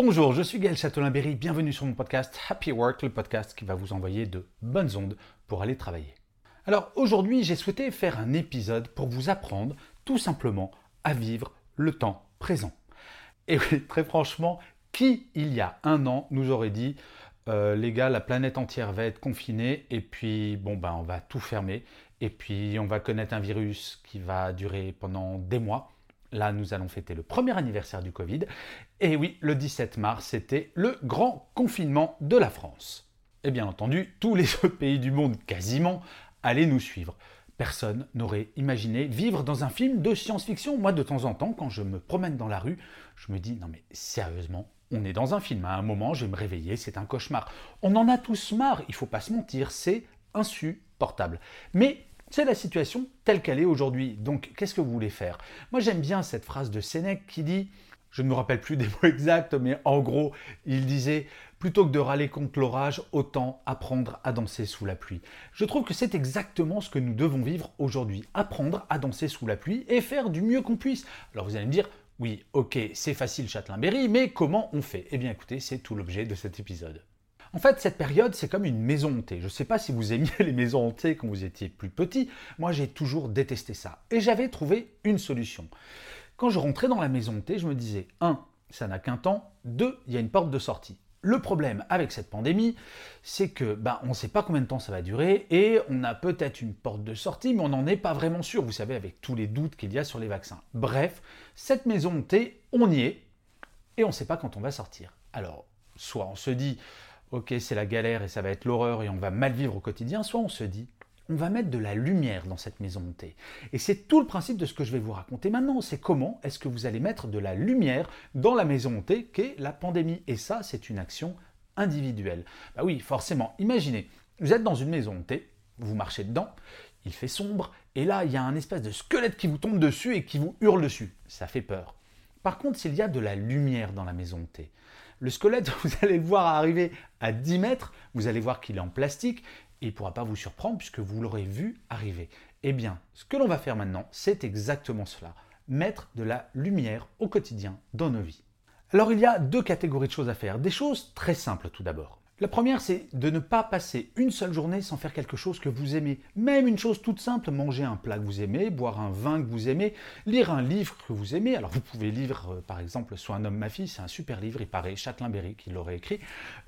Bonjour, je suis Gaël Châtelain-Berry, bienvenue sur mon podcast Happy Work, le podcast qui va vous envoyer de bonnes ondes pour aller travailler. Alors aujourd'hui, j'ai souhaité faire un épisode pour vous apprendre tout simplement à vivre le temps présent. Et oui, très franchement, qui il y a un an nous aurait dit euh, les gars, la planète entière va être confinée et puis bon ben on va tout fermer et puis on va connaître un virus qui va durer pendant des mois. Là, nous allons fêter le premier anniversaire du Covid. Et oui, le 17 mars, c'était le grand confinement de la France. Et bien entendu, tous les pays du monde, quasiment, allaient nous suivre. Personne n'aurait imaginé vivre dans un film de science-fiction. Moi, de temps en temps, quand je me promène dans la rue, je me dis, non mais sérieusement, on est dans un film. À un moment, je vais me réveiller, c'est un cauchemar. On en a tous marre, il faut pas se mentir, c'est insupportable. Mais c'est la situation telle qu'elle est aujourd'hui. Donc, qu'est-ce que vous voulez faire? Moi, j'aime bien cette phrase de Sénèque qui dit, je ne me rappelle plus des mots exacts, mais en gros, il disait, plutôt que de râler contre l'orage, autant apprendre à danser sous la pluie. Je trouve que c'est exactement ce que nous devons vivre aujourd'hui. Apprendre à danser sous la pluie et faire du mieux qu'on puisse. Alors, vous allez me dire, oui, ok, c'est facile Châtelain-Berry, mais comment on fait? Eh bien, écoutez, c'est tout l'objet de cet épisode. En fait, cette période, c'est comme une maison hantée. Je ne sais pas si vous aimiez les maisons hantées quand vous étiez plus petit. Moi, j'ai toujours détesté ça. Et j'avais trouvé une solution. Quand je rentrais dans la maison hantée, je me disais, 1. Ça n'a qu'un temps. 2. Il y a une porte de sortie. Le problème avec cette pandémie, c'est que ben, on ne sait pas combien de temps ça va durer et on a peut-être une porte de sortie, mais on n'en est pas vraiment sûr, vous savez, avec tous les doutes qu'il y a sur les vaccins. Bref, cette maison hantée, on y est et on ne sait pas quand on va sortir. Alors, soit on se dit, ok, c'est la galère et ça va être l'horreur et on va mal vivre au quotidien, soit on se dit, on va mettre de la lumière dans cette maison hantée. Et c'est tout le principe de ce que je vais vous raconter maintenant, c'est comment est-ce que vous allez mettre de la lumière dans la maison hantée qu'est la pandémie. Et ça, c'est une action individuelle. Bah oui, forcément, imaginez, vous êtes dans une maison hantée, vous marchez dedans, il fait sombre, et là, il y a un espèce de squelette qui vous tombe dessus et qui vous hurle dessus. Ça fait peur. Par contre, s'il y a de la lumière dans la maison hantée, le squelette, vous allez le voir arriver à 10 mètres, vous allez voir qu'il est en plastique, il ne pourra pas vous surprendre puisque vous l'aurez vu arriver. Eh bien, ce que l'on va faire maintenant, c'est exactement cela. Mettre de la lumière au quotidien dans nos vies. Alors il y a deux catégories de choses à faire. Des choses très simples tout d'abord. La première, c'est de ne pas passer une seule journée sans faire quelque chose que vous aimez. Même une chose toute simple, manger un plat que vous aimez, boire un vin que vous aimez, lire un livre que vous aimez. Alors vous pouvez lire euh, par exemple Soit un homme, ma fille, c'est un super livre, il paraît, Châtelain-Berry qui l'aurait écrit.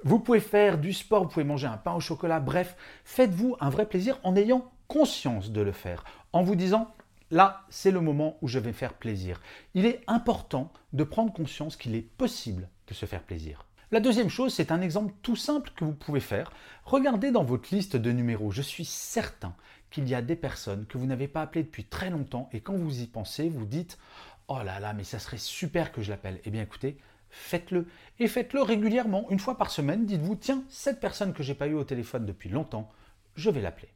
Vous pouvez faire du sport, vous pouvez manger un pain au chocolat, bref, faites-vous un vrai plaisir en ayant conscience de le faire, en vous disant Là, c'est le moment où je vais faire plaisir. Il est important de prendre conscience qu'il est possible de se faire plaisir. La deuxième chose, c'est un exemple tout simple que vous pouvez faire. Regardez dans votre liste de numéros. Je suis certain qu'il y a des personnes que vous n'avez pas appelées depuis très longtemps et quand vous y pensez, vous dites Oh là là, mais ça serait super que je l'appelle. Eh bien écoutez, faites-le. Et faites-le régulièrement, une fois par semaine. Dites-vous Tiens, cette personne que j'ai pas eue au téléphone depuis longtemps, je vais l'appeler.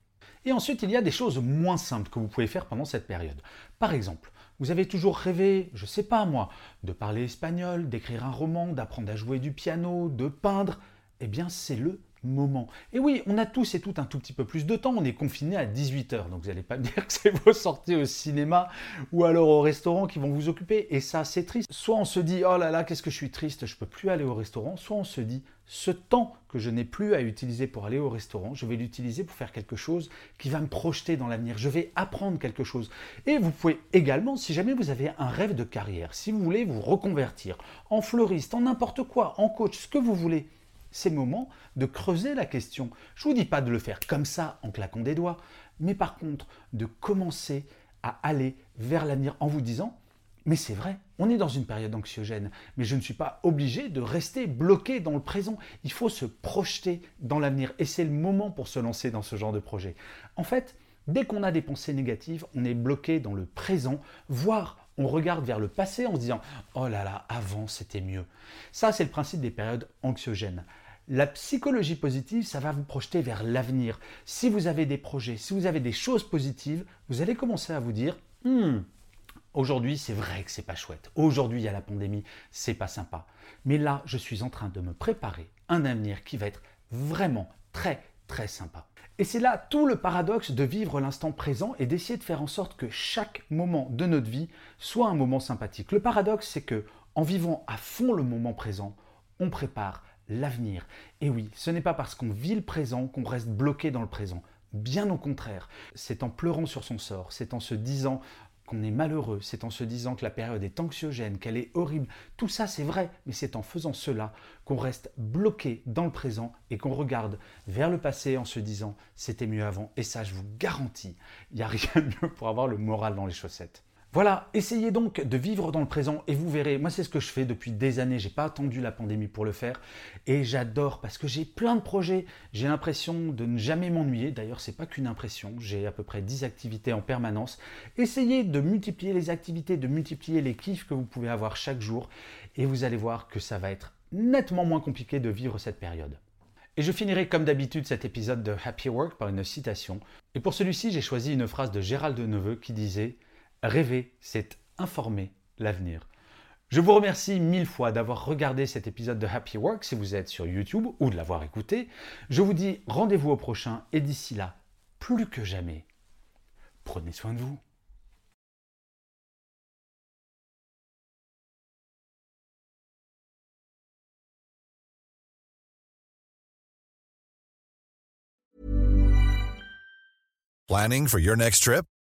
Et ensuite, il y a des choses moins simples que vous pouvez faire pendant cette période. Par exemple, vous avez toujours rêvé, je sais pas moi, de parler espagnol, d'écrire un roman, d'apprendre à jouer du piano, de peindre. Eh bien, c'est le moment. Et oui, on a tous et toutes un tout petit peu plus de temps, on est confiné à 18h, donc vous n'allez pas me dire que c'est vos sorties au cinéma ou alors au restaurant qui vont vous occuper, et ça c'est triste. Soit on se dit, oh là là, qu'est-ce que je suis triste, je peux plus aller au restaurant, soit on se dit, ce temps que je n'ai plus à utiliser pour aller au restaurant, je vais l'utiliser pour faire quelque chose qui va me projeter dans l'avenir, je vais apprendre quelque chose. Et vous pouvez également, si jamais vous avez un rêve de carrière, si vous voulez vous reconvertir en fleuriste, en n'importe quoi, en coach, ce que vous voulez, c'est le moment de creuser la question. Je ne vous dis pas de le faire comme ça en claquant des doigts, mais par contre de commencer à aller vers l'avenir en vous disant mais c'est vrai, on est dans une période anxiogène, mais je ne suis pas obligé de rester bloqué dans le présent. Il faut se projeter dans l'avenir et c'est le moment pour se lancer dans ce genre de projet. En fait, dès qu'on a des pensées négatives, on est bloqué dans le présent, voire on regarde vers le passé en se disant Oh là là, avant c'était mieux. Ça, c'est le principe des périodes anxiogènes. La psychologie positive, ça va vous projeter vers l'avenir. Si vous avez des projets, si vous avez des choses positives, vous allez commencer à vous dire hmm, Aujourd'hui, c'est vrai que c'est pas chouette. Aujourd'hui, il y a la pandémie, c'est pas sympa. Mais là, je suis en train de me préparer un avenir qui va être vraiment très très sympa. Et c'est là tout le paradoxe de vivre l'instant présent et d'essayer de faire en sorte que chaque moment de notre vie soit un moment sympathique. Le paradoxe, c'est que en vivant à fond le moment présent, on prépare l'avenir. Et oui, ce n'est pas parce qu'on vit le présent qu'on reste bloqué dans le présent. Bien au contraire, c'est en pleurant sur son sort, c'est en se disant qu'on est malheureux, c'est en se disant que la période est anxiogène, qu'elle est horrible. Tout ça, c'est vrai, mais c'est en faisant cela qu'on reste bloqué dans le présent et qu'on regarde vers le passé en se disant c'était mieux avant. Et ça, je vous garantis, il n'y a rien de mieux pour avoir le moral dans les chaussettes. Voilà, essayez donc de vivre dans le présent et vous verrez, moi c'est ce que je fais depuis des années, j'ai pas attendu la pandémie pour le faire. Et j'adore parce que j'ai plein de projets, j'ai l'impression de ne jamais m'ennuyer, d'ailleurs c'est pas qu'une impression, j'ai à peu près 10 activités en permanence. Essayez de multiplier les activités, de multiplier les kiffs que vous pouvez avoir chaque jour. Et vous allez voir que ça va être nettement moins compliqué de vivre cette période. Et je finirai comme d'habitude cet épisode de Happy Work par une citation. Et pour celui-ci, j'ai choisi une phrase de Gérald de Neveu qui disait Rêver, c'est informer l'avenir. Je vous remercie mille fois d'avoir regardé cet épisode de Happy Work si vous êtes sur YouTube ou de l'avoir écouté. Je vous dis rendez-vous au prochain et d'ici là, plus que jamais, prenez soin de vous. Planning for your next trip?